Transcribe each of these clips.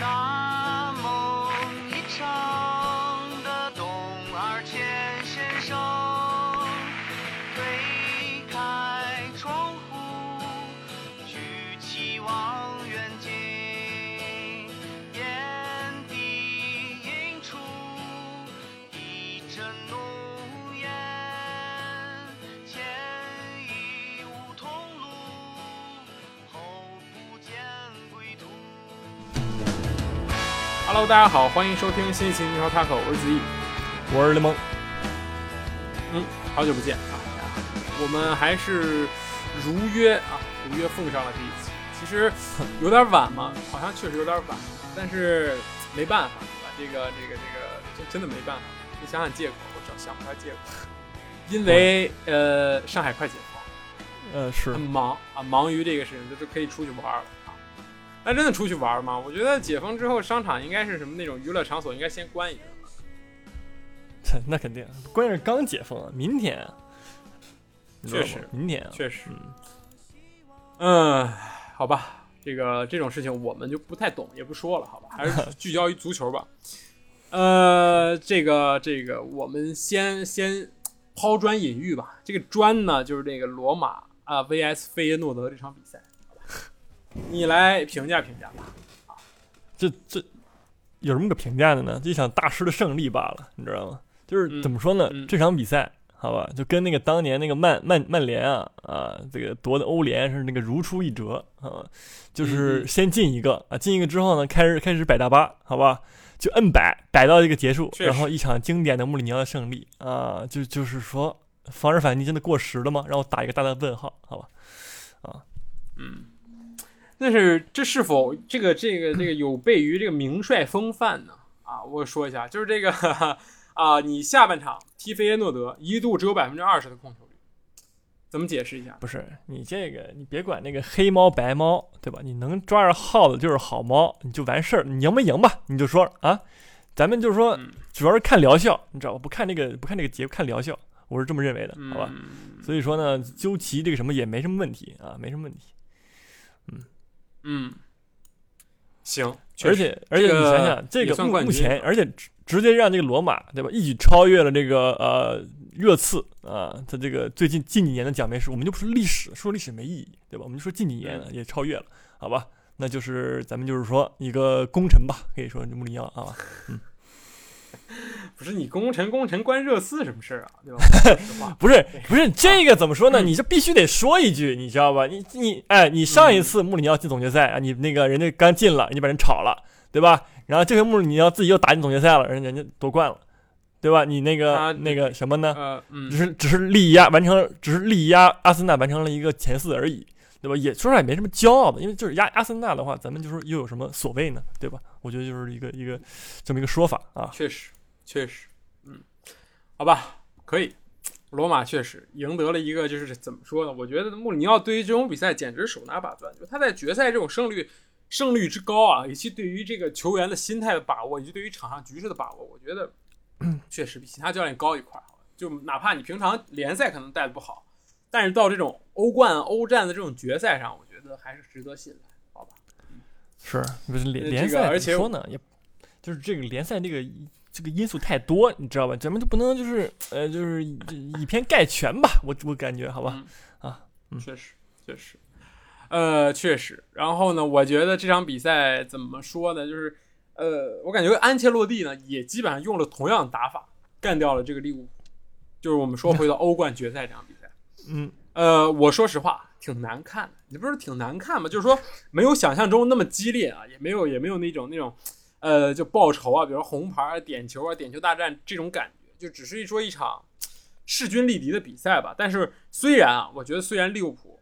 大 Hello，大家好，欢迎收听新一期《你好 Taco》，我是子毅。我是雷蒙，嗯，好久不见啊！我们还是如约啊，如约奉上了这一期。其实有点晚嘛，好像确实有点晚，但是没办法，对吧？这个这个这个真真的没办法。你想想借口，我找想不出来借口。因为呃，上海快解封，呃，是很忙啊，忙于这个事情，就就可以出去玩了啊。那真的出去玩吗？我觉得解封之后，商场应该是什么那种娱乐场所，应该先关一阵。那肯定，关键是刚解封啊，明天确实明天啊，确实，嗯，嗯，好吧，这个这种事情我们就不太懂，也不说了，好吧，还是聚焦于足球吧。呃，这个这个，我们先先抛砖引玉吧。这个砖呢，就是这个罗马啊 VS 费耶诺德这场比赛，你来评价评价吧。这这有什么可评价的呢？这一场大师的胜利罢了，你知道吗？就是嗯怎么说呢？嗯这场比赛，好吧，就跟那个当年那个曼曼曼联啊啊，这个夺的欧联是那个如出一辙啊，就是先进一个啊，进一个之后呢，开始开始摆大巴，好吧，就摁摆摆到一个结束，然后一场经典的穆里尼奥的胜利啊，就就是说防守反击真的过时了吗？让我打一个大大的问号，好吧。啊嗯，但是这是否这个这个这个有悖于这个名帅风范呢？啊，我说一下，就是这个啊，你下半场踢费耶诺德一度只有百分之二十的控球率，怎么解释一下？不是你这个，你别管那个黑猫白猫，对吧？你能抓着耗子就是好猫，你就完事儿。你赢没赢吧？你就说啊，咱们就是说，嗯主要是看疗效，你知道吧？不看这个，不看这个结果，看疗效，我是这么认为的，好吧？嗯所以说呢，究其这个什么也没什么问题啊，没什么问题。嗯，行，而且而且你想想，这个目前，而且直直接让这个罗马对吧，一举超越了这个呃热刺啊，他这个最近近几年的奖杯数，我们就不说历史，说历史没意义，对吧？我们就说近几年嗯。也超越了，好吧？那就是咱们就是说一个功臣吧，可以说穆里尼奥啊，不是你功臣功臣关热刺什么事儿啊？对吧？不是不是这个怎么说呢？嗯你这必须得说一句，你知道吧？你你哎，你上一次穆里尼奥进总决赛啊，你那个人家刚进了，你把人炒了，对吧？然后这回穆里尼奥自己又打进总决赛了，人人家夺冠了，对吧？你那个、啊那个什么呢？呃，嗯只，是只是力压完成，只是力压阿森纳完成了一个前四而已，对吧？也说实话也没什么骄傲的，因为就是压阿森纳的话，咱们就是又有什么所谓呢，对吧？我觉得就是一个一个这么一个说法啊。确实，确实，嗯，好吧，可以。罗马确实赢得了一个，就是怎么说呢？我觉得穆里尼奥对于这种比赛简直手拿把攥，就他在决赛这种胜率胜率之高啊，以及对于这个球员的心态的把握，以及对于场上局势的把握，我觉得 确实比其他教练高一块儿。就哪怕你平常联赛可能带的不好，但是到这种欧冠、欧战的这种决赛上，我觉得还是值得信赖，好吧？是不是联联赛？个而且说呢，也就是这个联赛这个这个因素太多，你知道吧？咱们就不能就是呃就是以以偏概全吧？我我感觉好吧，嗯确实，确实，呃，确实。然后呢，我觉得这场比赛怎么说呢？就是，呃，我感觉安切洛蒂呢也基本上用了同样的打法干掉了这个利物浦。就是我们说回到欧冠决赛这场比赛，嗯，呃，我说实话挺难看的，你不是挺难看吗？就是说没有想象中那么激烈啊，也没有也没有那种那种，呃，就报仇啊，比如红牌啊、点球啊、点球大战这种感觉，就只是一说一场势均力敌的比赛吧。但是虽然啊，我觉得虽然利物浦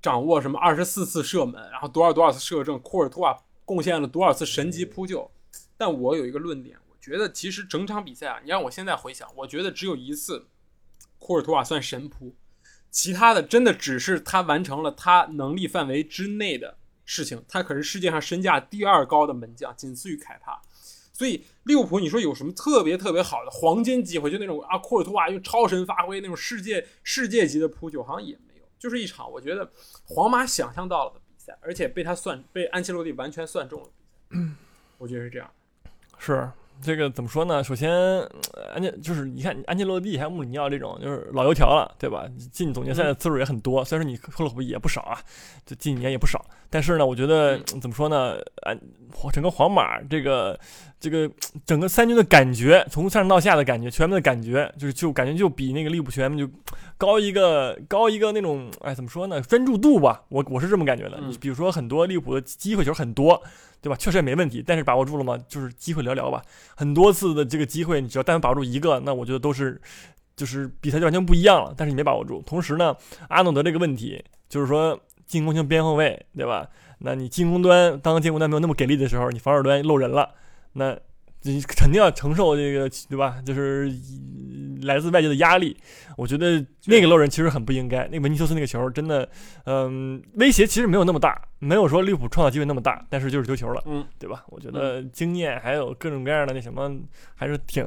掌握什么二十四次射门，然后多少多少次射正，库尔图瓦贡献了多少次神级扑救，但我有一个论点，我觉得其实整场比赛啊，你让我现在回想，我觉得只有一次库尔图瓦算神扑，其他的真的只是他完成了他能力范围之内的事情。他可是世界上身价第二高的门将，仅次于凯帕。所以利物浦，你说有什么特别特别好的黄金机会？就那种啊，库尔图瓦用超神发挥那种世界世界级的扑救，好像也没有。就是一场我觉得皇马想象到了的比赛，而且被他算被安切洛蒂完全算中了比赛。我觉得是这样。是这个怎么说呢？首先，呃安切就是你看安切洛蒂还有穆里尼奥这种就是老油条了，对吧？进总决赛的次数也很多，虽然说你克洛普也不少啊，这近几年也不少，但是呢，我觉得嗯怎么说呢？安整个皇马这个这个整个三军的感觉，从上到下的感觉，球员们的感觉，就是就感觉就比那个利物浦球员们就高一个高一个那种，哎，怎么说呢？专注度吧，我我是这么感觉的。嗯你比如说很多利物浦的机会球很多，对吧？确实也没问题，但是把握住了吗？就是机会寥寥吧。很多次的这个机会，你只要但凡把握住一个，那我觉得都是就是比赛就完全不一样了。但是你没把握住，同时呢，阿诺德这个问题就是说进攻型边后卫，对吧？那你进攻端当进攻端没有那么给力的时候，你防守端漏人了，那你肯定要承受这个，对吧？就是呃来自外界的压力。我觉得那个漏人其实很不应该。那个文尼修斯那个球真的，嗯，威胁其实没有那么大，没有说利物浦创造机会那么大，但是就是丢球了，嗯，对吧？我觉得经验还有各种各样的那什么，还是挺。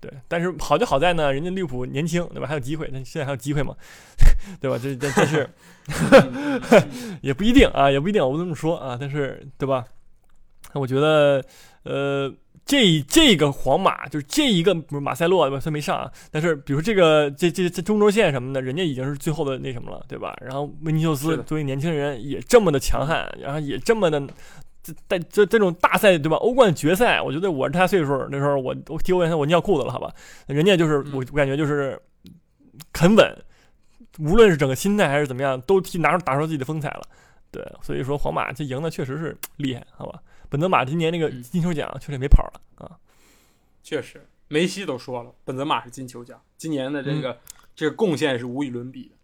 对，但是好就好在呢，人家利物浦年轻，对吧？还有机会，那现在还有机会嘛，对吧？这这这是 也不一定啊，也不一定，我不这么说啊，但是对吧？我觉得，呃，这这个皇马就是这一个，比如马塞洛对吧？虽然没上啊，但是比如这个这这这中轴线什么的，人家已经是最后的那什么了，对吧？然后维尼修斯作为年轻人也这么的强悍，然后也这么的。这在这这种大赛对吧？欧冠决赛，我觉得我是他岁数那时候我我踢欧冠赛我尿裤子了，好吧？人家就是我我感觉就是很稳，无论是整个心态还是怎么样，都踢拿出打出自己的风采了。对，所以说皇马这赢的确实是厉害，好吧？本泽马今年那个嗯金球奖确实没跑了啊。确实，梅西都说了，本泽马是金球奖，今年的这个、这个贡献是无与伦比的。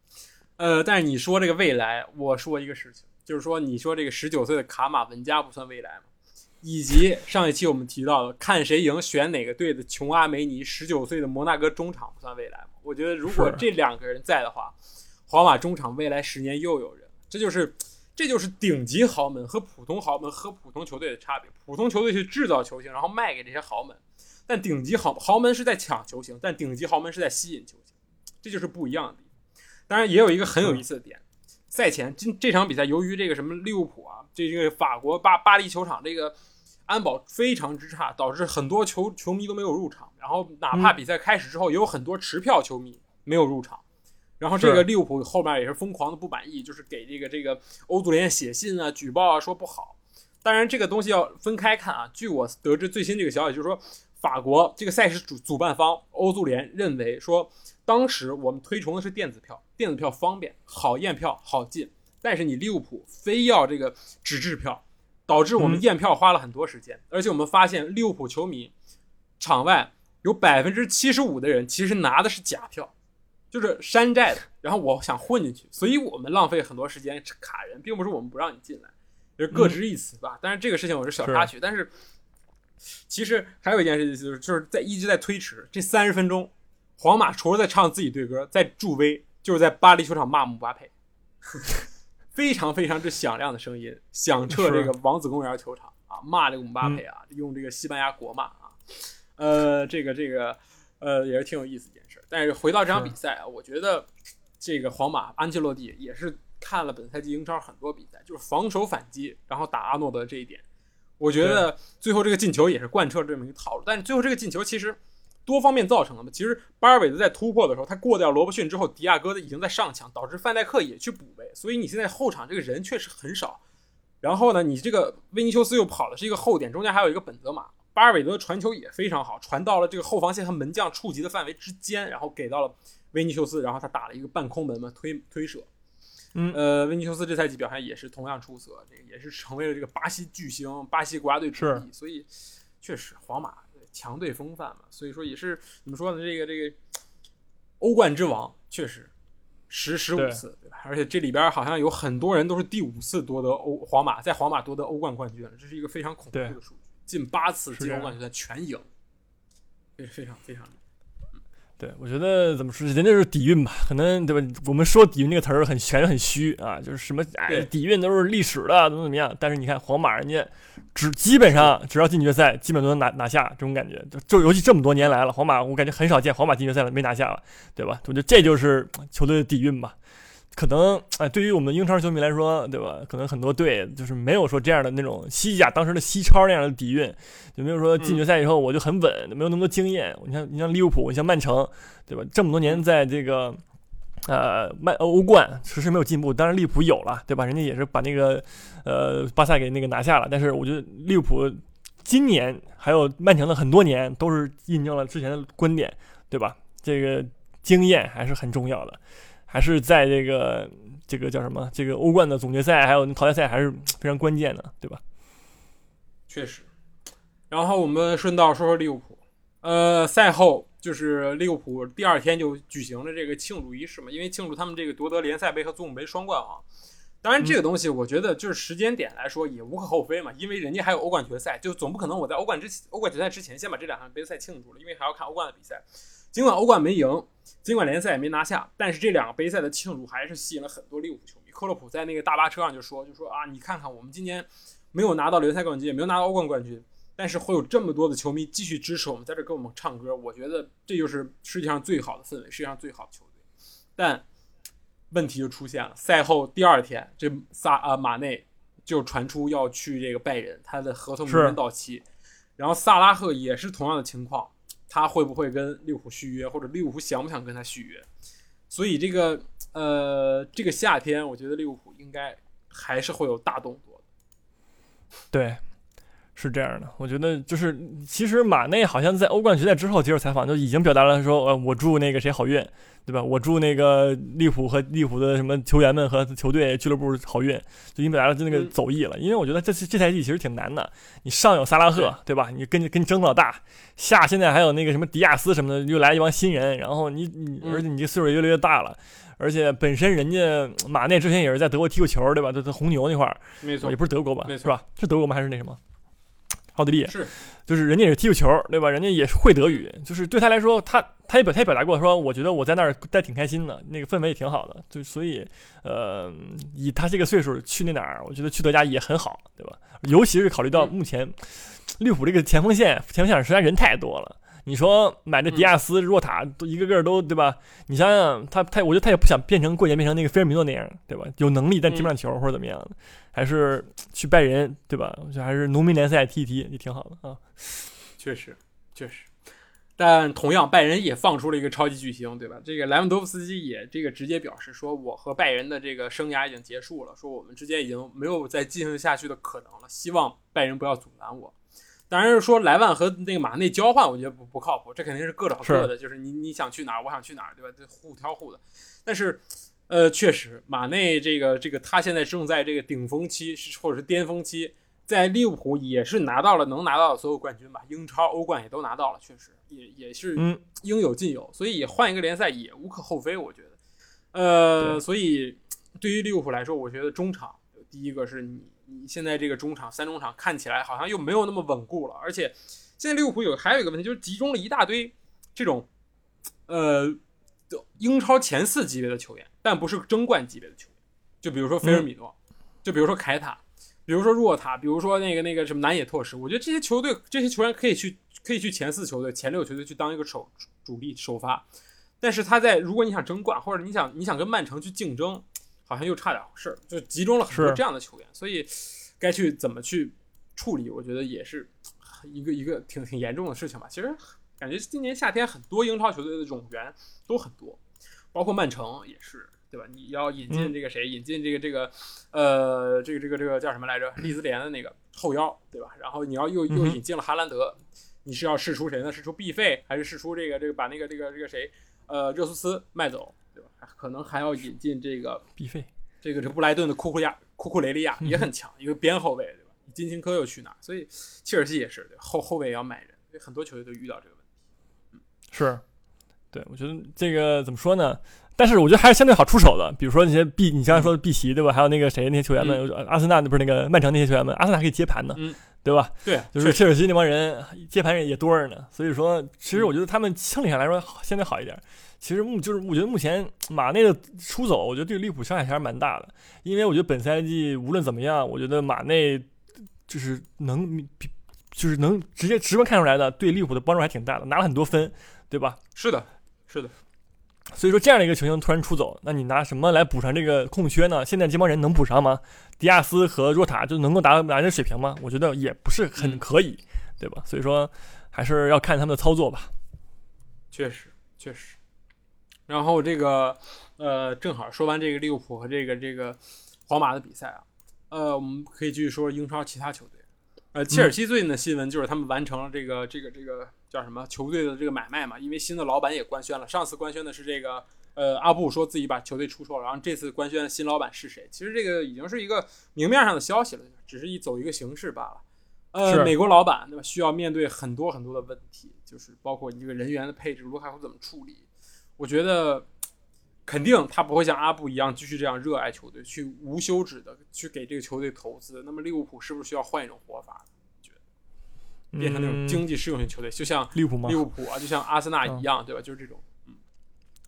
呃，但是你说这个未来，我说一个事情，就是说你说这个十九岁的卡马文加不算未来吗？以及上一期我们提到的看谁赢选哪个队的琼阿梅尼，十九岁的摩纳哥中场不算未来吗？我觉得如果这两个人在的话，皇马中场未来十年又有人，这就是这就是顶级豪门和普通豪门和普通球队的差别。普通球队去制造球星，然后卖给这些豪门，但顶级豪豪门是在抢球星，但顶级豪门是在吸引球星，这就是不一样的。当然，也有一个很有意思的点，赛前今这场比赛，由于这个什么利物浦啊，这个法国巴巴黎球场这个安保非常之差，导致很多球球迷都没有入场。然后哪怕比赛开始之后，也有很多持票球迷没有入场。然后这个利物浦后面也是疯狂的不满意，就是给这个这个欧足联写信啊、举报啊，说不好。当然，这个东西要分开看啊。据我得知最新这个消息，就是说法国这个赛事主主办方欧足联认为说，当时我们推崇的是电子票，电子票方便、好验票、好进，但是你利物浦非要这个纸质票，导致我们嗯验票花了很多时间，而且我们发现利物浦球迷场外有百分之七十五的人其实拿的是假票，就是山寨的，然后我想混进去，所以我们浪费很多时间卡人，并不是我们不让你进来，就是各执一词吧。但是这个事情我是小插曲，但是其实还有一件事情就是就是在一直在推迟这三十分钟，皇马除了在唱自己队歌，在助威，就是在巴黎球场骂姆巴佩，非常非常之响亮的声音，响彻这个王子公园球场啊，骂这个姆巴佩啊，用这个西班牙国骂啊，呃，这个这个呃也是挺有意思一件事。但是回到这场比赛啊，我觉得这个皇马安切洛蒂也是看了本赛季英超很多比赛，就是防守反击，然后打阿诺德这一点，我觉得最后这个进球也是贯彻这么一个套路。但是最后这个进球其实多方面造成的嘛。其实巴尔韦德在突破的时候，他过掉罗伯逊之后，迪亚哥已经在上抢，导致范戴克也去补位，所以你现在后场这个人确实很少。然后呢，你这个维尼修斯又跑的是一个后点，中间还有一个本泽马，巴尔韦德传球也非常好，传到了这个后防线和门将触及的范围之间，然后给到了维尼修斯，然后他打了一个半空门嘛，推推射。嗯呃，维尼修斯这赛季表现也是同样出色，这个也是成为了这个巴西巨星，巴西国家队主是力，所以确实皇马强队风范嘛，所以说也是怎么说呢？这个这个欧冠之王确实十十五次，对吧？而且这里边好像有很多人都是第五次夺得欧皇马在皇马夺得欧冠冠军了，这是一个非常恐怖的数据，近八次是这样进欧冠军赛全赢，这是非常非常对，我觉得怎么说，人家是底蕴吧，可能对吧？我们说底蕴这个词儿很玄很虚啊，就是什么哎，底蕴都是历史的，怎么怎么样。但是你看皇马，人家只基本上只要进决赛，基本都能拿拿下，这种感觉。就就尤其这么多年来了，皇马我感觉很少见皇马进决赛了没拿下了，对吧？我觉得这就是球队的底蕴吧。可能哎，对于我们英超球迷来说，对吧？可能很多队就是没有说这样的那种西甲当时的西超那样的底蕴，就没有说进决赛以后我就很稳，没有那么多经验。你像你像利物浦，你像曼城，对吧？这么多年在这个呃 曼欧冠迟迟没有进步，当然利物浦有了，对吧？人家也是把那个呃巴萨给那个拿下了，但是我觉得利物浦今年还有曼城的很多年都是印证了之前的观点，对吧？这个经验还是很重要的。还是在这个这个叫什么？这个欧冠的总决赛还有淘汰赛还是非常关键的，对吧？确实。然后我们顺道说说利物浦。呃，赛后就是利物浦第二天就举行了这个庆祝仪式嘛，因为庆祝他们这个夺得联赛杯和足总杯双冠王。当然，这个东西我觉得就是时间点来说也无可厚非嘛，因为人家还有欧冠决赛，就总不可能我在欧冠之欧冠决赛之前先把这两场杯赛庆祝了，因为还要看欧冠的比赛。尽管欧冠没赢，尽管联赛也没拿下，但是这两个杯赛的庆祝还是吸引了很多利物浦球迷。克洛普在那个大巴车上就说：“就说啊，你看看我们今年没有拿到联赛冠军，也没有拿到欧冠冠军，但是会有这么多的球迷继续支持我们，在这给我们唱歌。我觉得这就是世界上最好的氛围，世界上最好的球队。但问题就出现了，赛后第二天，这萨啊马内就传出要去这个拜仁，他的合同明年到期，然后萨拉赫也是同样的情况。”他会不会跟利物浦续约，或者利物浦想不想跟他续约？所以这个呃，这个夏天，我觉得利物浦应该还是会有大动作的。对，是这样的。我觉得就是，其实马内好像在欧冠决赛之后接受采访就已经表达了说，呃，我祝那个谁好运。对吧？我祝那个利浦和利浦的什么球员们和球队俱乐部好运，就已经表达了那个走意了。因为我觉得这这赛季其实挺难的。你上有萨拉赫，对吧？你跟跟争老大，下现在还有那个什么迪亚斯什么的，又来一帮新人。然后你你，而且你这岁数越来越大了，而且本身人家马内之前也是在德国踢过球，对吧？在在红牛那块儿，没错，也不是德国吧？没错，是吧？是德国吗？还是那什么？奥地利是，就是人家也是踢过球，对吧？人家也是会德语，就是对他来说，他他也表他也表达过说，我觉得我在那儿待挺开心的，那个氛围也挺好的，就所以，呃，以他这个岁数去那哪儿，我觉得去德甲也很好，对吧？尤其是考虑到目前利物浦这个前锋线，前锋线上实在人太多了。你说买这迪亚斯、若塔都一个个都对吧？你想想他他，我觉得他也不想变成过年变成那个菲尔米诺那样，对吧？有能力但踢不上球或者怎么样的，还是去拜仁，对吧？我觉得还是农民联赛踢一踢也挺好的啊。确实，确实。但同样，拜仁也放出了一个超级巨星，对吧？这个莱万多夫斯基也这个直接表示说，我和拜仁的这个生涯已经结束了，说我们之间已经没有再进行下去的可能了，希望拜仁不要阻拦我。当然是说莱万和那个马内交换，我觉得不不靠谱，这肯定是各找各的，就是你你想去哪儿，我想去哪儿，对吧？这互挑互的。但是，呃，确实马内这个这个他现在正在这个顶峰期，或者是巅峰期，在利物浦也是拿到了能拿到的所有冠军吧，英超、欧冠也都拿到了，确实也也是应有尽有，所以换一个联赛也无可厚非，我觉得。呃，所以对于利物浦来说，我觉得中场第一个是你。你现在这个中场三中场看起来好像又没有那么稳固了，而且现在利物浦有还有一个问题，就是集中了一大堆这种呃英超前四级别的球员，但不是争冠级别的球员。就比如说菲尔米诺，就比如说凯塔，比如说若塔，比如说那个那个什么南野拓实。我觉得这些球队这些球员可以去可以去前四球队、前六球队去当一个首主力首发，但是他在如果你想争冠或者你想你想跟曼城去竞争。好像又差点事儿，就集中了很多这样的球员，所以该去怎么去处理，我觉得也是一个一个挺挺严重的事情吧。其实感觉今年夏天很多英超球队的冗员都很多，包括曼城也是，对吧？你要引进这个谁？引进这个这个呃，这个这个这个叫什么来着？利兹联的那个后腰，对吧？然后你要又又引进了哈兰德，你是要试出谁呢？试出 B 费，还是试出这个这个把那个这个这个谁？呃，热苏斯卖走？对吧可能还要引进这个 B 费，这个这布莱顿的库库亚库库雷利亚也很强，一个边后卫，对吧？金琴科又去哪？所以切尔西也是后后卫也要买人，所以很多球队都遇到这个是，对，我觉得这个怎么说呢？但是我觉得还是相对好出手的，比如说那些 B，你刚才说的 B 席，对吧？还有那个谁那些球员们，阿森纳那不是那个曼城那些球员们，阿森纳可以接盘的，对吧？对，就是切尔西那帮人接盘人也多着呢。所以说，其实我觉得他们清理下来说相对好一点。其实目就是我觉得目前马内的出走，我觉得对利物浦伤害还是蛮大的。因为我觉得本赛季无论怎么样，我觉得马内就是能就是能直接直观看出来的，对利物浦的帮助还挺大的，拿了很多分，对吧？是的，是的。所以说这样的一个球星突然出走，那你拿什么来补上这个空缺呢？现在这帮人能补上吗？迪亚斯和若塔就能够达达这水平吗？我觉得也不是很嗯可以，对吧？所以说还是要看他们的操作吧。确实确实。然后这个呃，正好说完这个利物浦和这个这个皇马的比赛啊，呃，我们可以继续说英超其他球队。呃，切尔西最近的新闻就是他们完成了这个这个这个叫什么球队的这个买卖嘛，因为新的老板也官宣了，上次官宣的是这个呃阿布说自己把球队出售了，然后这次官宣的新老板是谁？其实这个已经是一个明面上的消息了，只是一走一个形式罢了。呃，美国老板对吧？需要面对很多很多的问题，就是包括你这个人员的配置，卢卡库怎么处理？我觉得肯定他不会像阿布一样继续这样热爱球队，去无休止的去给这个球队投资。那么利物浦是不是需要换一种活法？觉得变成那种嗯经济适用型球队，就像利物浦吗利？物浦啊，就像阿森纳一样，对吧？就是这种。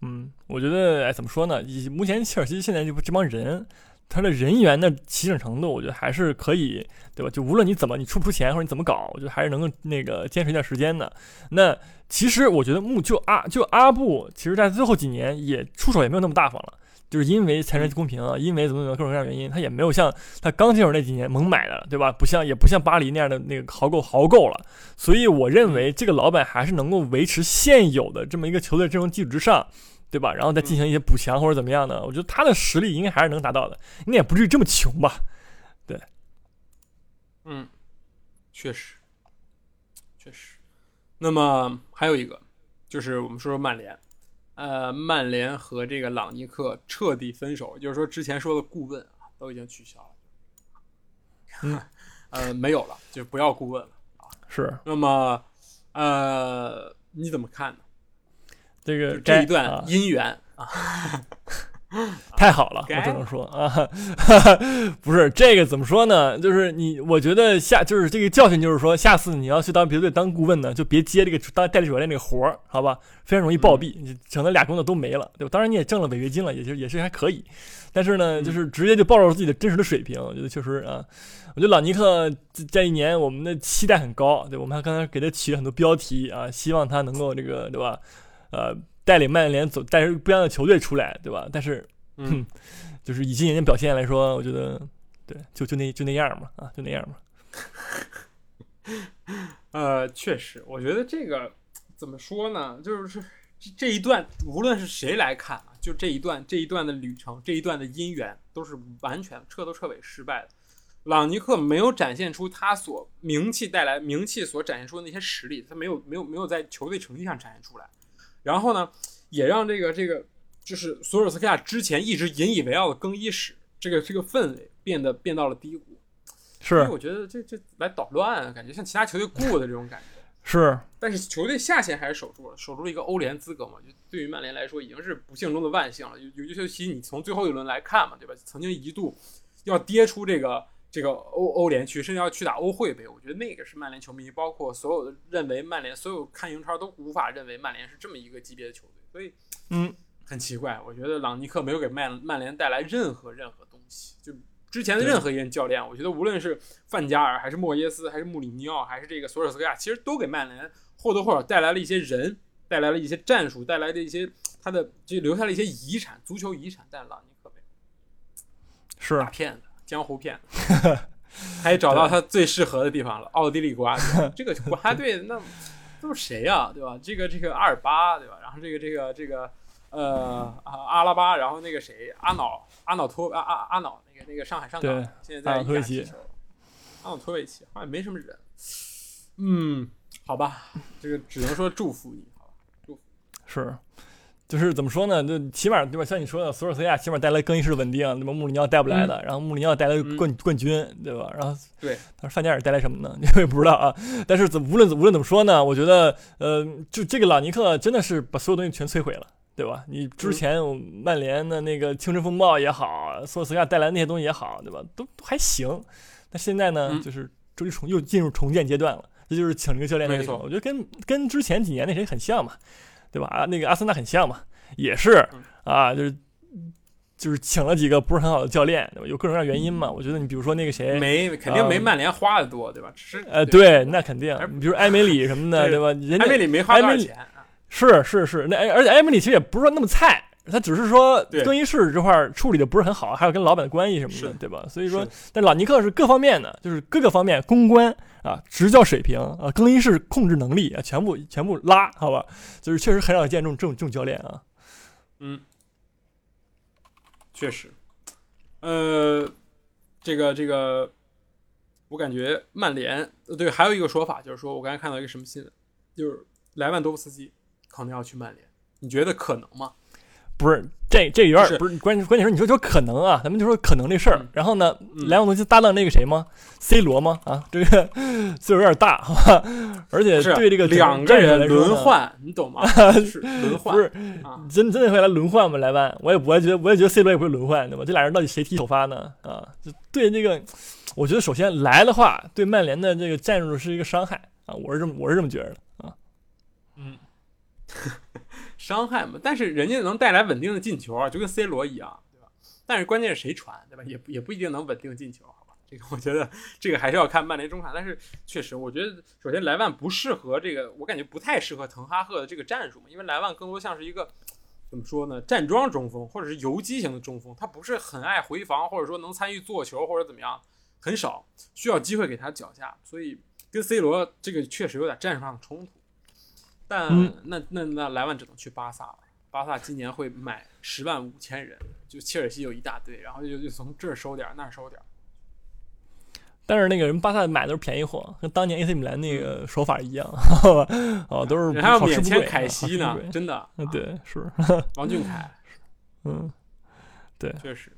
嗯，我觉得哎，怎么说呢？以目前切尔西现在这这帮人，他的人员的齐整程度，我觉得还是可以，对吧？就无论你怎么，你出不出钱或者你怎么搞，我觉得还是能够那个坚持一段时间的。那其实我觉得木就阿就阿布，其实在最后几年也出手也没有那么大方了。就是因为财政公平啊，因为怎么怎么各种各样的原因，他也没有像他刚进入那几年猛买的，对吧？不像也不像巴黎那样的那个豪购豪购了，所以我认为这个老板还是能够维持现有的这么一个球队阵容基础之上，对吧？然后再进行一些补强或者怎么样的，我觉得他的实力应该还是能达到的，应该也不至于这么穷吧？对嗯，确实，确实。那么还有一个，就是我们说说曼联，呃，曼联和这个朗尼克彻底分手，就是说之前说的顾问啊都已经取消了，嗯，呃，没有了，就不要顾问了。是那么，呃，你怎么看呢？这个这一段啊姻缘啊，太好了，我只能说啊，不是这个怎么说呢？就是你，我觉得下就是这个教训，就是说下次你要去当别的队当顾问呢，就别接这个当代理主教练这个活儿，好吧？非常容易暴毙，你整的俩工作都没了，对吧？当然你也挣了违约金了，也就也是还可以，但是呢，就是直接就暴露了自己的真实的水平，我觉得确实啊，我觉得朗尼克这这一年我们的期待很高，对我们还刚才给他起了很多标题啊，希望他能够这个对吧？呃，带领曼联走带着不一样的球队出来，对吧？但是嗯，就是以今年的表现来说，我觉得对，就就那就那样嘛，啊，就那样嘛。呃，确实，我觉得这个怎么说呢？就是这这一段，无论是谁来看啊，就这一段这一段的旅程，这一段的姻缘，都是完全彻头彻尾失败的。朗尼克没有展现出他所名气带来名气所展现出的那些实力，他没有没有没有在球队成绩上展现出来。然后呢，也让这个这个就是索尔斯克亚之前一直引以为傲的更衣室这个这个氛围变得变到了低谷。是，因为我觉得这这来捣乱啊，感觉像其他球队雇的这种感觉。是，但是球队下线还是守住了，守住了一个欧联资格嘛，就对于曼联来说已经是不幸中的万幸了。尤尤其你从最后一轮来看嘛，对吧？曾经一度要跌出这个这个欧欧联区，甚至要去打欧会杯。我觉得那个是曼联球迷，包括所有的认为曼联，所有看英超都无法认为曼联是这么一个级别的球队，所以嗯，很奇怪。我觉得朗尼克没有给曼曼联带来任何任何东西，就之前的任何一任教练，我觉得无论是范加尔还是莫耶斯，还是穆里尼奥，还是这个索尔斯克亚，其实都给曼联或多或少带来了一些人，带来了一些战术，带来的一些他的就留下了一些遗产，足球遗产。但朗尼克没有，是大骗子，江湖骗子，他也找到他最适合的地方了，奥地利国家队。这个国家队 那都是谁呀、对吧？这个这个阿尔巴，对吧？然后这个这个这个呃啊阿拉巴，然后那个谁阿瑙阿瑙托阿阿阿瑙那个那个上海上港现在在意阿瑙托维奇甲踢球，阿瑙托维奇好像没什么人。嗯，好吧，这个只能说祝福你，好吧。祝福是，就是怎么说呢？就起码对吧？像你说的，索尔斯克亚起码带来更衣室稳定，那么？穆里尼奥带不来的，然后穆里尼奥带来嗯冠、冠军，对吧？然后对，但是范加尔带来什么呢？我也不知道啊。但是怎无论无论怎么说呢，我觉得呃，就这个朗尼克真的是把所有东西全摧毁了。对吧？你嗯之前我曼联的那个青春风暴也好，索尔斯克亚带来那些东西也好，对吧？都都还行。但现在呢，嗯就是终于重又进入重建阶段了。这就是请这个教练的没错地方，我觉得跟跟之前几年那谁很像嘛，对吧？啊，那个阿森纳很像嘛，也是嗯啊，就是就是请了几个不是很好的教练，对吧？有各种各样原因嘛。我觉得你比如说那个谁，没肯定没嗯曼联花的多，对吧？只是呃，对对，那肯定，你比如埃梅里什么的，对对吧？人家埃梅里没花多少钱，是是是，那而且埃梅里其实也不是说那么菜，他只是说更衣室这块儿处理的不是很好，还有跟老板的关系什么的，对吧？所以说，但老尼克是各方面的，就是各个方面，公关啊、执教水平啊、更衣室控制能力啊，全部全部拉，好吧？就是确实很少见这种这种这种教练啊。嗯，确实，呃，这个这个，我感觉曼联呃对，还有一个说法就是说，我刚才看到一个什么新闻，就是莱万多夫斯基可能要去曼联，你觉得可能吗？不是这这有点不是关键关键是你说说可能啊，咱们就说可能这事儿嗯。然后呢，嗯莱万多斯基搭档那个谁吗？C 罗吗？啊，这个岁数有点大，好吧？而且对这个两个人轮，换，你懂吗？是 轮换，不是啊，真真的会来轮换吗？莱万，我也我也觉得我也觉得 C 罗也不会轮换，对吧？这俩人到底谁踢首发呢？啊，就对这个，我觉得首先来的话，对曼联的这个战术是一个伤害啊，我是这么我是这么觉得的啊。嗯，伤害嘛，但是人家能带来稳定的进球啊，就跟 C 罗一样，对吧？但是关键是谁传，对吧？也也不一定能稳定进球，好吧？这个我觉得这个还是要看曼联中场，但是确实，我觉得首先莱万不适合这个，我感觉不太适合滕哈赫的这个战术嘛，因为莱万更多像是一个怎么说呢，站桩中锋或者是游击型的中锋，他不是很爱回防，或者说能参与做球或者怎么样，很少需要机会给他脚下，所以跟 C 罗这个确实有点战术上的冲突。但、嗯那那那莱万只能去巴萨了。巴萨今年会买十万五千人，就切尔西有一大堆，然后就就从这儿收点儿那儿收点儿。但是那个人巴萨买的都是便宜货，跟当年 AC 米兰那个手法一样？哦，都是人还要免签凯西呢真的。嗯，对，是，王俊凯 嗯，对确实。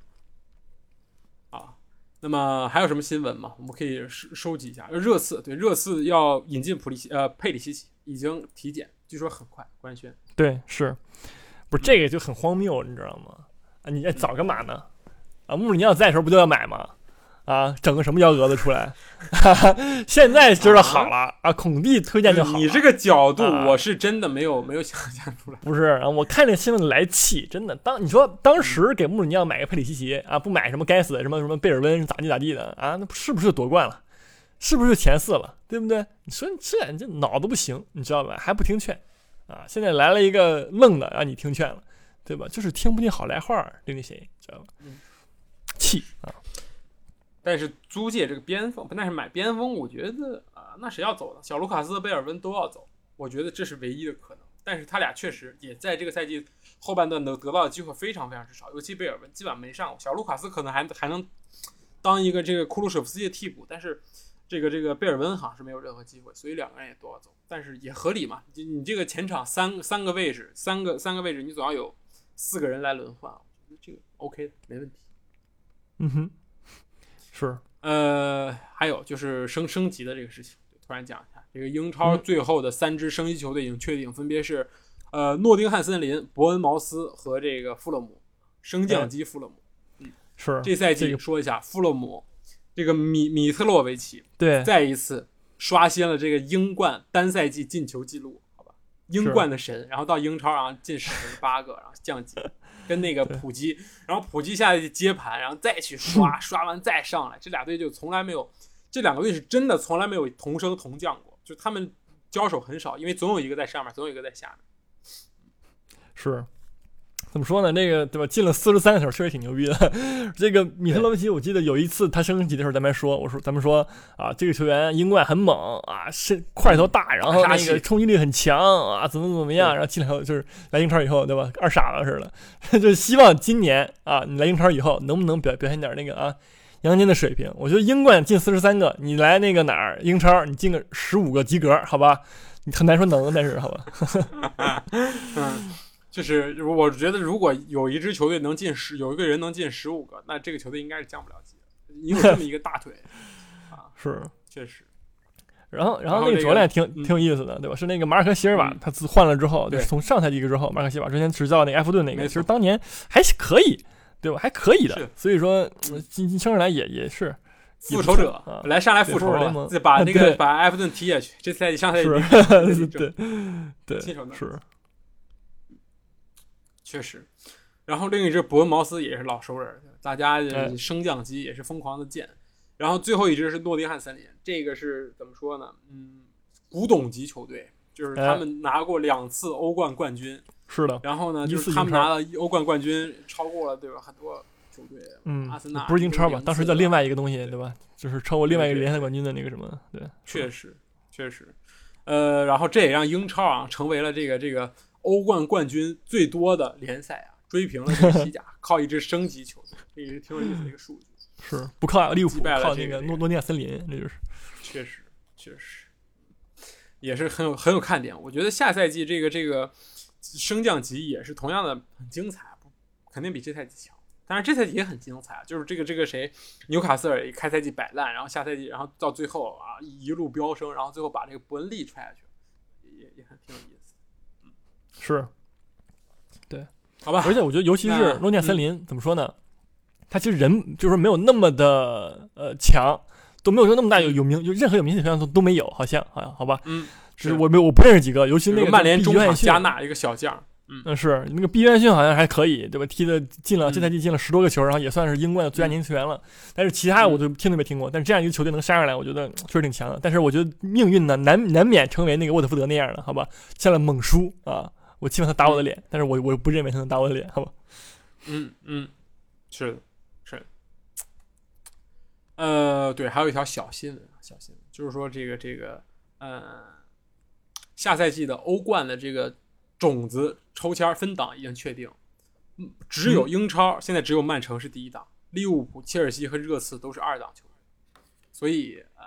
那么还有什么新闻吗？我们可以收收集一下。热刺对热刺要引进普利西呃佩里西奇，已经体检，据说很快官宣。对，是，不是这个就很荒谬，你知道吗？啊，你早干嘛呢？啊，穆里尼奥在的时候不就要买吗？啊，整个什么幺蛾子出来？现在知道好了啊，孔蒂推荐就好了。你这个角度，啊我是真的没有没有想象出来。不是啊？我看这新闻来气，真的。当你说当时给穆里尼奥买个佩里西奇啊，不买什么该死的什么什么贝尔温咋地咋地的啊，那不是不是就夺冠了？是不是就前四了？对不对？你说你这你这脑子不行，你知道吧？还不听劝啊！现在来了一个愣的，让你听劝了，对吧？就是听不进好来话对，那谁，知道吧嗯？气啊！但是租借这个边锋，但是买边锋，我觉得啊、那谁要走呢？小卢卡斯贝尔温都要走，我觉得这是唯一的可能。但是他俩确实也在这个赛季后半段得得到的机会非常非常之少，尤其贝尔温基本没上过，小卢卡斯可能还还能当一个这个库鲁舍夫斯基的替补，但是这个这个贝尔温好像是没有任何机会，所以两个人也都要走，但是也合理嘛。你你这个前场三三个位置，三个三个位置，你总要有四个人来轮换，我觉得这个 OK 的，没问题。嗯哼，是呃，还有就是升升级的这个事情，突然讲一下，这个英超嗯。最后的三支升级球队已经确定，分别是呃诺丁汉森林、伯恩茅斯和这个富勒姆，升降级富勒姆。嗯是，这赛季说一下，富勒姆这个米米特洛维奇对。再一次刷新了这个英冠单赛季进球记录，好吧？英冠的神，然后到英超然后进十八个，然后降级，跟那个普基，然后普基下去接盘，然后再去刷，刷完再上来，这俩队就从来没有，这两个队是真的从来没有同升同降过，就他们交手很少，因为总有一个在上面，总有一个在下面。是。怎么说呢？那个对吧？进了四十三个球，确实挺牛逼的。这个米特罗维奇，我记得有一次他升级的时候，咱们还说，我说咱们说啊，这个球员英冠很猛啊，是块头大，然后那个冲击力很强啊，怎么怎么样，然后进来后就是来英超以后，对吧？二傻子似的，就希望今年啊，你来英超以后能不能表表现点那个啊阳间的水平？我觉得英冠进四十三个，你来那个哪儿英超，你进个十五个及格，好吧？你很难说能，但是好吧？嗯，就是我觉得如果有一支球队能进十，有一个人能进十五个，那这个球队应该是降不了级的。你有这么一个大腿 啊，是。确实。然后，然后那个主教练挺嗯挺有意思的，对吧？是那个马尔科席尔瓦嗯，他自换了之后，就对是从上赛季之后，马尔科席尔瓦之前执教那个埃弗顿那个，其实当年还是可以，对吧？还可以的是。所以说，呃进进升上来也也是复仇者本，来上来复仇联盟再把 那个把埃弗顿踢下去。这赛季上赛季，对对是，确实。然后另一支伯恩茅斯也是老熟人，大家升降级也是疯狂的建。然后最后一支是诺丁汉森林，这个是怎么说呢？嗯，古董级球队，就是哎他们拿过两次欧冠冠军，是的，然后呢，就是他们拿了欧冠冠军，超过了对吧？很多球队，嗯阿森纳，不是英超吧？当时叫另外，一个东西，对吧？就是超过另外一个联赛冠军的那个什么，对，确实确实，呃，然后这也让英超啊成为了这个这个欧冠冠军最多的联赛啊，追平了这个西甲，靠一支升级球队，这也是挺有意思的一个数据。是不靠利物浦，击败了靠那这个个诺诺丁亚森林，这就是确实，确实，也是很有很有看点。我觉得下赛季这个这个升降级也是同样的很精彩，不肯定比这赛季强。但是这赛季也很精彩，啊就是这个这个谁，纽卡斯尔开赛季摆烂，然后下赛季，然后到最后啊一路飙升，然后最后把这个伯恩利踹下去，也也很挺有意思。是。对好吧，而且我觉得，尤其是那诺丁亚森林，怎么说呢？他其实人就是没有那么的呃强，都没有说那么大有有名，就任何有名气的球员都都没有，好像好像好吧？嗯，是我没有我不认识几个，尤其那个曼联毕中场约翰逊加纳一个小将，嗯，是那个毕约翰逊好像还可以，对吧？踢的进了嗯这赛季进了十多个球，然后也算是英冠的最佳年轻球员了。但是其他我就听都没听过。但是这样一个球队能杀上来，我觉得嗯确实挺强的。但是我觉得命运呢，难难免成为那个沃特福德那样的，好吧？下了猛输啊，我希望他打我的脸，但是我我不认为他能打我的脸，好吧？嗯嗯，是的，是的。呃，对，还有一条小新闻，小新闻就是说这个这个呃，下赛季的欧冠的这个种子抽签分档已经确定，嗯，只有英超、现在只有曼城是第一档，利物浦、切尔西和热刺都是二档球队，所以呃，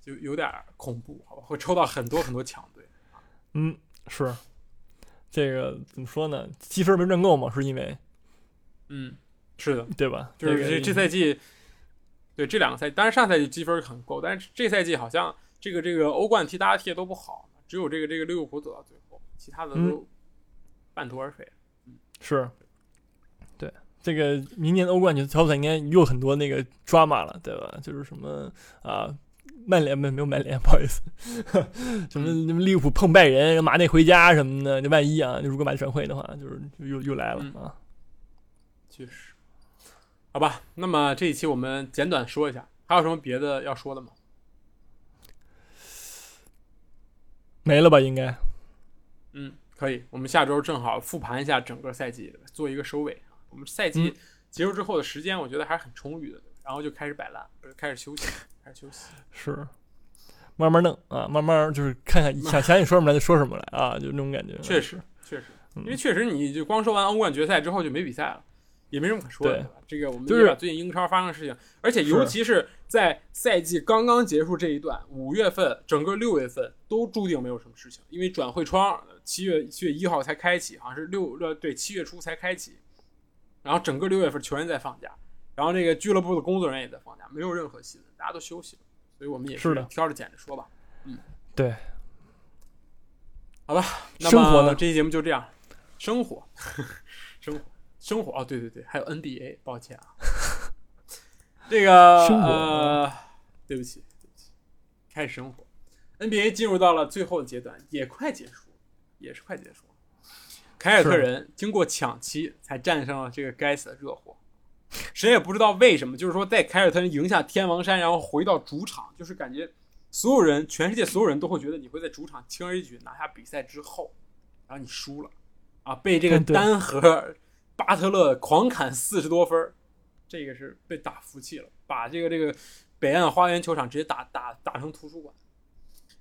就有点恐怖，好吧，会抽到很多很多强队。嗯，是这个怎么说呢？积分没赚够嘛，是因为嗯，是的，对吧？就是这这赛季，对这两个赛季，当然上赛季积分很够，但是这赛季好像这个这个欧冠踢大家踢的都不好，只有这个这个利物浦走到最后，其他的嗯都半途而废。是，对这个明年的欧冠决小组赛应该又很多那个 drama 了，对吧？就是什么啊，曼联没没有曼联，不好意思，什么什么利物浦碰拜仁，马内回家什么的，那万一啊，如果马内转会的话，就是又又来了嗯啊。确实，好吧，那么这一期我们简短说一下，还有什么别的要说的吗？没了吧？应该嗯，可以，我们下周正好复盘一下整个赛季，做一个收尾。我们赛季嗯结束之后的时间，我觉得还是很充裕的，然后就开始摆烂，开始休息，开始休息。是慢慢弄啊，慢慢就是看看想 想你说什么来就说什么来啊，就那种感觉。确实，确实，嗯因为确实你就光说完欧冠决赛之后就没比赛了，也没什么可说的？这个我们就是最近英超发生的事情，而且尤其是在赛季刚刚结束这一段，五月份整个六月份都注定没有什么事情，因为转会窗七月七月一号才开启，好像是六呃对七月初才开启，然后整个六月份球员在放假，然后这个俱乐部的工作人员也在放假，没有任何新闻，大家都休息了，所以我们也是的挑着拣着说吧。嗯对，好吧，那生活呢么这期节目就这样。生活，生活，生活哦，对对对，还有 NBA，抱歉啊。这个生活呃，对不起，对不起，开始生活。NBA 进入到了最后的阶段，也快结束了，也是快结束了。凯尔特人经过抢七才战胜了这个该死的热火，谁也不知道为什么，就是说在凯尔特人赢下天王山，然后回到主场，就是感觉所有人，全世界所有人都会觉得你会在主场轻而易举拿下比赛之后，然后你输了，啊，被这个单核巴特勒狂砍四十多分儿，这个是被打服气了，把这个这个北岸花园球场直接打打打成图书馆，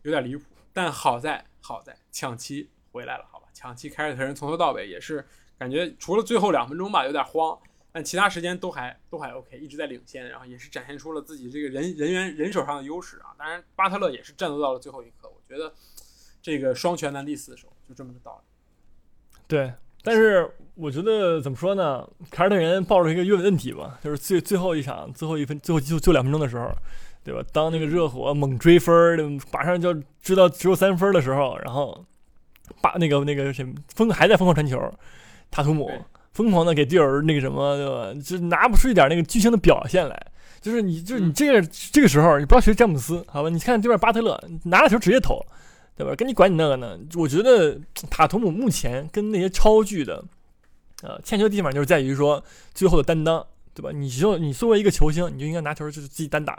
有点离谱。但好在好在抢七回来了，好吧，抢七凯尔特人从头到尾也是感觉除了最后两分钟吧有点慌，但其他时间都还都还 OK，一直在领先，然后也是展现出了自己这个人人员人手上的优势啊。当然，巴特勒也是战斗到了最后一刻，我觉得这个双拳难敌四手，就这么个道理。对，但是我觉得怎么说呢？凯尔特人抱着一个问问题吧，就是最最后一场最后一分最后就就两分钟的时候，对吧？当那个热火猛追分儿，马上就知道只有三分的时候，然后把那个那个谁疯还在疯狂传球，塔图姆对疯狂的给队友那个什么，对吧？就拿不出一点那个巨星的表现来。就是你，就是你嗯这个、这个时候，你不要学詹姆斯，好吧？你看对面巴特勒拿了球直接投，对吧？跟你管你那个呢？我觉得塔图姆目前跟那些超巨的，呃，欠缺的地方就是在于说最后的担当，对吧？你就你作为一个球星，你就应该拿球就是自己单打，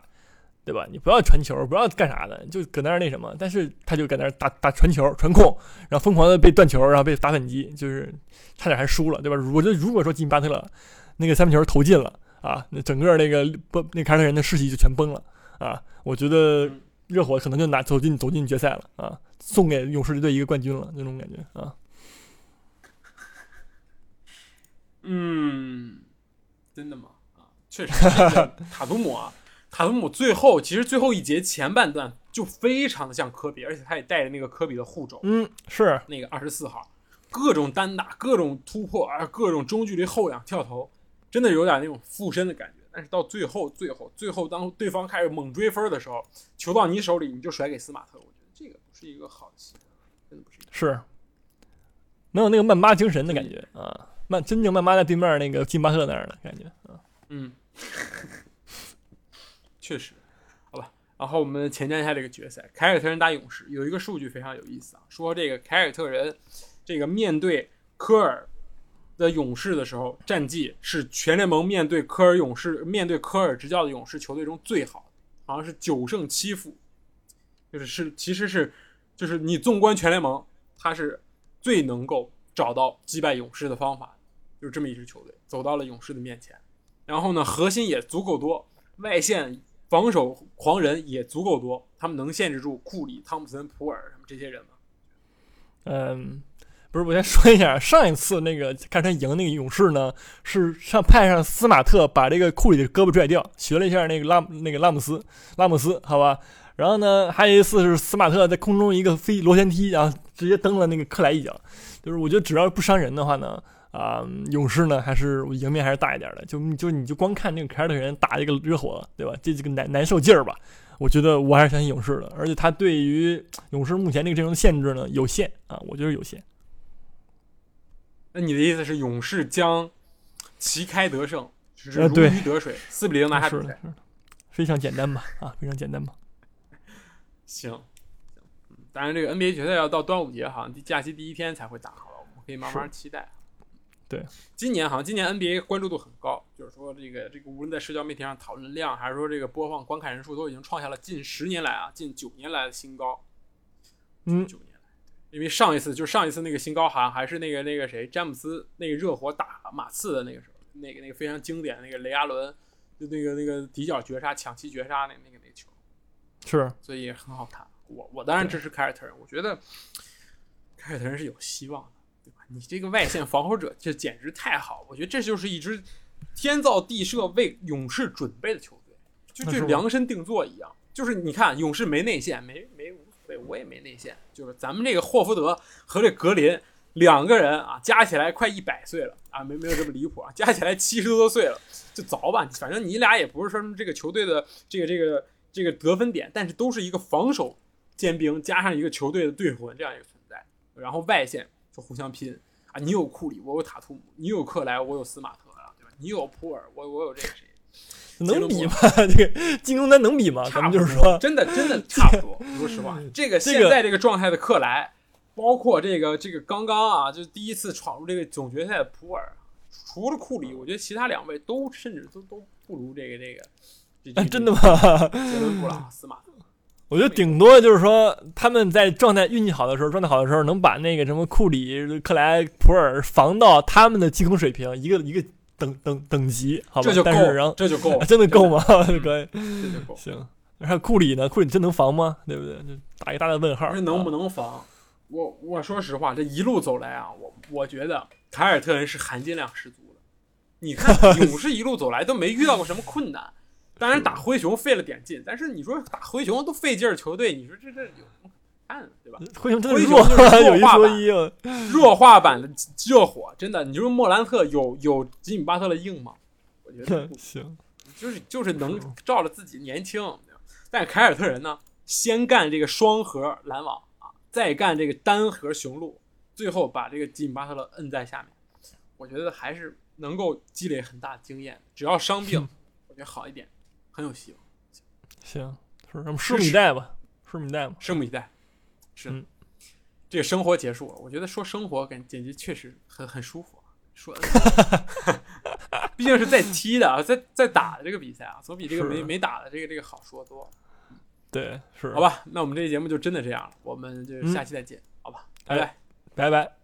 对吧？你不要传球，不要干啥的，就搁那儿那什么。但是他就搁那儿打打传球、传控，然后疯狂的被断球，然后被打反击，就是差点还输了，对吧？我觉得如果说吉米巴特勒那个三分球投进了啊，那整个那个不那凯尔特人的士气就全崩了啊！我觉得嗯热火可能就拿走进走进决赛了啊，送给勇士队一个冠军了，那种感觉啊。嗯，真的吗？啊，确实，这个塔图姆啊，塔图姆最后其实最后一节前半段就非常的像科比，而且他也带着那个科比的护肘，嗯，是那个二十四号，各种单打，各种突破啊，各种中距离后仰跳投，真的有点那种附身的感觉。但是到最后，最后，最后，当对方开始猛追分的时候，球到你手里，你就甩给斯马特，我觉得这个不是一个好的习惯，真的不是一个。是，能有那个曼巴精神的感觉啊，曼真正曼巴在对面那个金巴特那儿的感觉啊。嗯，确实，好吧。然后我们前瞻一下这个决赛，凯尔特人打勇士，有一个数据非常有意思啊，说这个凯尔特人这个面对科尔的勇士的时候，战绩是全联盟面对科尔勇士面对科尔执教的勇士球队中最好的，好像是九胜七负，就是是其实是就是你纵观全联盟，他是最能够找到击败勇士的方法，就是这么一支球队走到了勇士的面前。然后呢，核心也足够多，外线防守狂人也足够多，他们能限制住库里、汤普森、普尔什么这些人吗？嗯，不是，我先说一下，上一次那个看他赢那个勇士呢，是上派上斯马特把这个库里的胳膊拽掉，学了一下那个拉那个拉姆斯拉姆斯，好吧。然后呢，还有一次是斯马特在空中一个飞螺旋踢，然后直接蹬了那个克莱一脚。就是我觉得只要不伤人的话呢，啊、勇士呢还是赢面还是大一点的。就就你就光看那个凯尔特人打这个热火，对吧？这几个难难受劲儿吧。我觉得我还是相信勇士的，而且他对于勇士目前这个阵容的限制呢有限啊，我觉得有限。那你的意思是勇士将旗开得胜，就是如鱼得水，四比零拿下？非常简单吧？啊，非常简单吧？行，当然这个 NBA 决赛要到端午节好像假期第一天才会打，好吧？我们可以慢慢期待。对，今年好像今年 NBA 关注度很高，就是说这个这个无论在社交媒体上讨论量，还是说这个播放观看人数，都已经创下了近十年来啊近九年来的新高。嗯，九年来，因为上一次就上一次那个新高好像还是那个那个谁詹姆斯那个热火打马刺的那个时候，那个那个非常经典的那个雷阿伦，就那个那个底角绝杀抢七绝杀那那个那个球。是所以很好看。我我当然支持凯尔特人，我觉得凯尔特人是有希望的，对吧？你这个外线防守者，这简直太好，我觉得这就是一支天造地设为勇士准备的球队，就就量身定做一样。就是你看，勇士没内线，没没无所谓，我也没内线，就是咱们这个霍福德和这格林两个人啊，加起来快一百岁了啊，没没有这么离谱啊，加起来七十多岁了，就凿吧，反正你俩也不是说这个球队的这个这个这个得分点，但是都是一个防守尖兵加上一个球队的队魂这样一个存在，然后外线就互相拼啊，你有库里，我有塔图姆，你有克莱，我有斯马特啊，对吧？你有普尔，我我有这个谁，能比吗？这个进攻端能比吗？咱们就是说，真的真的差不多。说实话，这个现在这个状态的克莱，包括这个这个刚刚啊，就第一次闯入这个总决赛的普尔，除了库里，我觉得其他两位都甚至都都不如这个这个。这这啊真的吗？杰伦布朗、斯马特，我觉得顶多就是说，他们在状态运气好的时候，状态好的时候，能把那个什么库里、克莱、普尔防到他们的进攻水平一个一个等等等级，好吧？这就够但是然后了，这就够，啊 真的够吗？可以，这就够。行。然后库里呢？库里真能防吗？对不对？就打一个大的问号。能不啊能防？我我说实话，这一路走来啊，我我觉得凯尔特人是含金量十足的。你看勇士一路走来都没遇到过什么困难，当然打灰熊费了点劲，但是你说打灰熊都费劲儿球队，你说这这有什么可看的，对吧？灰熊真的弱就是，有一弱化版说一。啊弱化版的热火，真的，你说莫兰特有有吉米巴特勒硬吗？我觉得不 行，就是就是能照着自己年轻，但凯尔特人呢，先干这个双核篮网啊，再干这个单核雄鹿，最后把这个吉米巴特勒摁在下面。我觉得还是能够积累很大经验，只要伤病，我觉得好一点，很有希望。行，是什么拭目以待吧，拭目以待吧。拭目以待。是，嗯这个生活结束了，我觉得说生活感简直确实很很舒服啊。说，毕竟竟是在踢的啊，在在打的这个比赛啊，总比这个没没打的这个这个好说多。对，是，好，吧，那我们这期节目就真的这样了，我们就嗯下期再见，好吧，哎拜拜。拜拜。